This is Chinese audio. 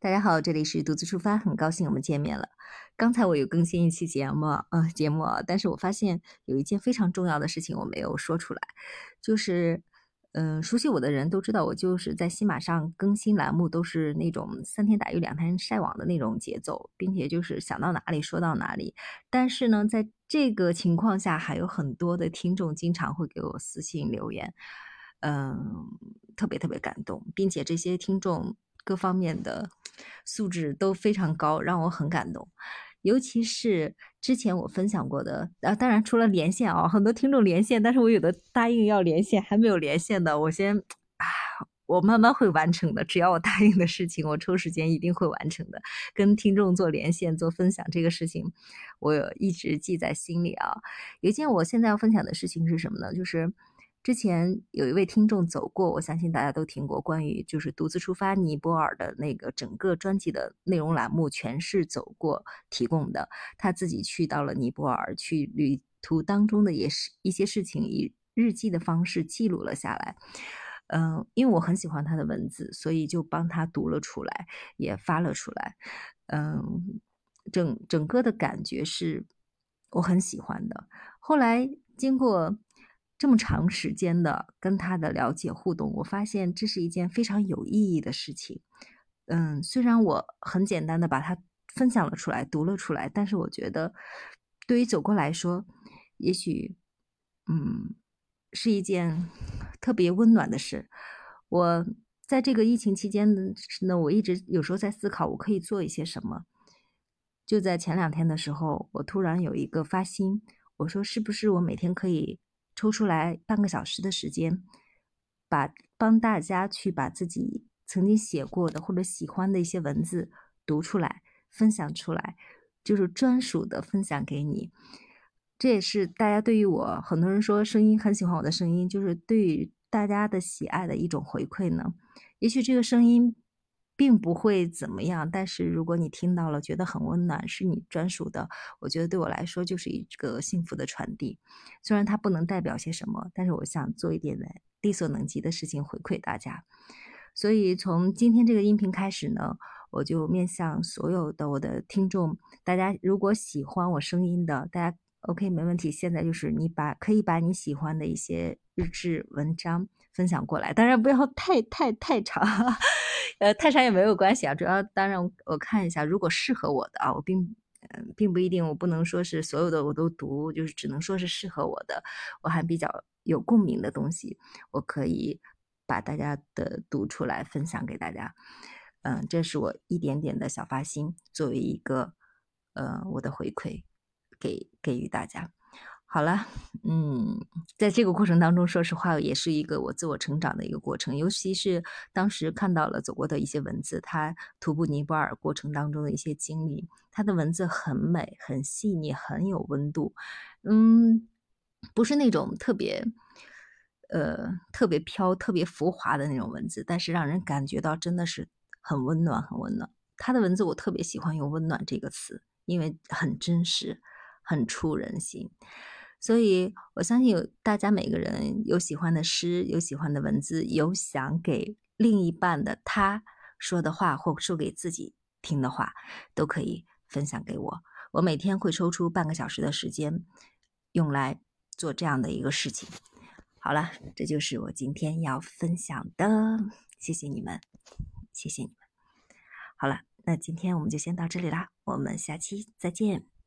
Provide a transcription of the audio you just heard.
大家好，这里是独自出发，很高兴我们见面了。刚才我有更新一期节目，呃，节目，但是我发现有一件非常重要的事情我没有说出来，就是，嗯，熟悉我的人都知道，我就是在新马上更新栏目都是那种三天打鱼两天晒网的那种节奏，并且就是想到哪里说到哪里。但是呢，在这个情况下，还有很多的听众经常会给我私信留言，嗯，特别特别感动，并且这些听众。各方面的素质都非常高，让我很感动。尤其是之前我分享过的，啊，当然除了连线啊，很多听众连线，但是我有的答应要连线，还没有连线的，我先，我慢慢会完成的。只要我答应的事情，我抽时间一定会完成的。跟听众做连线、做分享这个事情，我一直记在心里啊。有一件我现在要分享的事情是什么呢？就是。之前有一位听众走过，我相信大家都听过关于就是独自出发尼泊尔的那个整个专辑的内容栏目，全是走过提供的。他自己去到了尼泊尔，去旅途当中的也是一些事情，以日记的方式记录了下来。嗯，因为我很喜欢他的文字，所以就帮他读了出来，也发了出来。嗯，整整个的感觉是我很喜欢的。后来经过。这么长时间的跟他的了解互动，我发现这是一件非常有意义的事情。嗯，虽然我很简单的把它分享了出来，读了出来，但是我觉得对于走过来说，也许，嗯，是一件特别温暖的事。我在这个疫情期间呢，我一直有时候在思考，我可以做一些什么。就在前两天的时候，我突然有一个发心，我说是不是我每天可以。抽出来半个小时的时间，把帮大家去把自己曾经写过的或者喜欢的一些文字读出来，分享出来，就是专属的分享给你。这也是大家对于我很多人说声音很喜欢我的声音，就是对于大家的喜爱的一种回馈呢。也许这个声音。并不会怎么样，但是如果你听到了，觉得很温暖，是你专属的，我觉得对我来说就是一个幸福的传递。虽然它不能代表些什么，但是我想做一点力所能及的事情回馈大家。所以从今天这个音频开始呢，我就面向所有的我的听众，大家如果喜欢我声音的，大家 OK 没问题。现在就是你把可以把你喜欢的一些日志文章分享过来，当然不要太太太长。呃，泰山也没有关系啊，主要当然我看一下，如果适合我的啊，我并嗯并不一定，我不能说是所有的我都读，就是只能说是适合我的，我还比较有共鸣的东西，我可以把大家的读出来分享给大家，嗯，这是我一点点的小发心，作为一个呃我的回馈给给予大家。好了，嗯，在这个过程当中，说实话，也是一个我自我成长的一个过程。尤其是当时看到了走过的一些文字，他徒步尼泊尔过程当中的一些经历，他的文字很美、很细腻、很有温度。嗯，不是那种特别，呃，特别飘、特别浮华的那种文字，但是让人感觉到真的是很温暖、很温暖。他的文字我特别喜欢用“温暖”这个词，因为很真实，很触人心。所以，我相信有大家每个人有喜欢的诗，有喜欢的文字，有想给另一半的他说的话，或说给自己听的话，都可以分享给我。我每天会抽出半个小时的时间，用来做这样的一个事情。好了，这就是我今天要分享的。谢谢你们，谢谢你们。好了，那今天我们就先到这里啦，我们下期再见。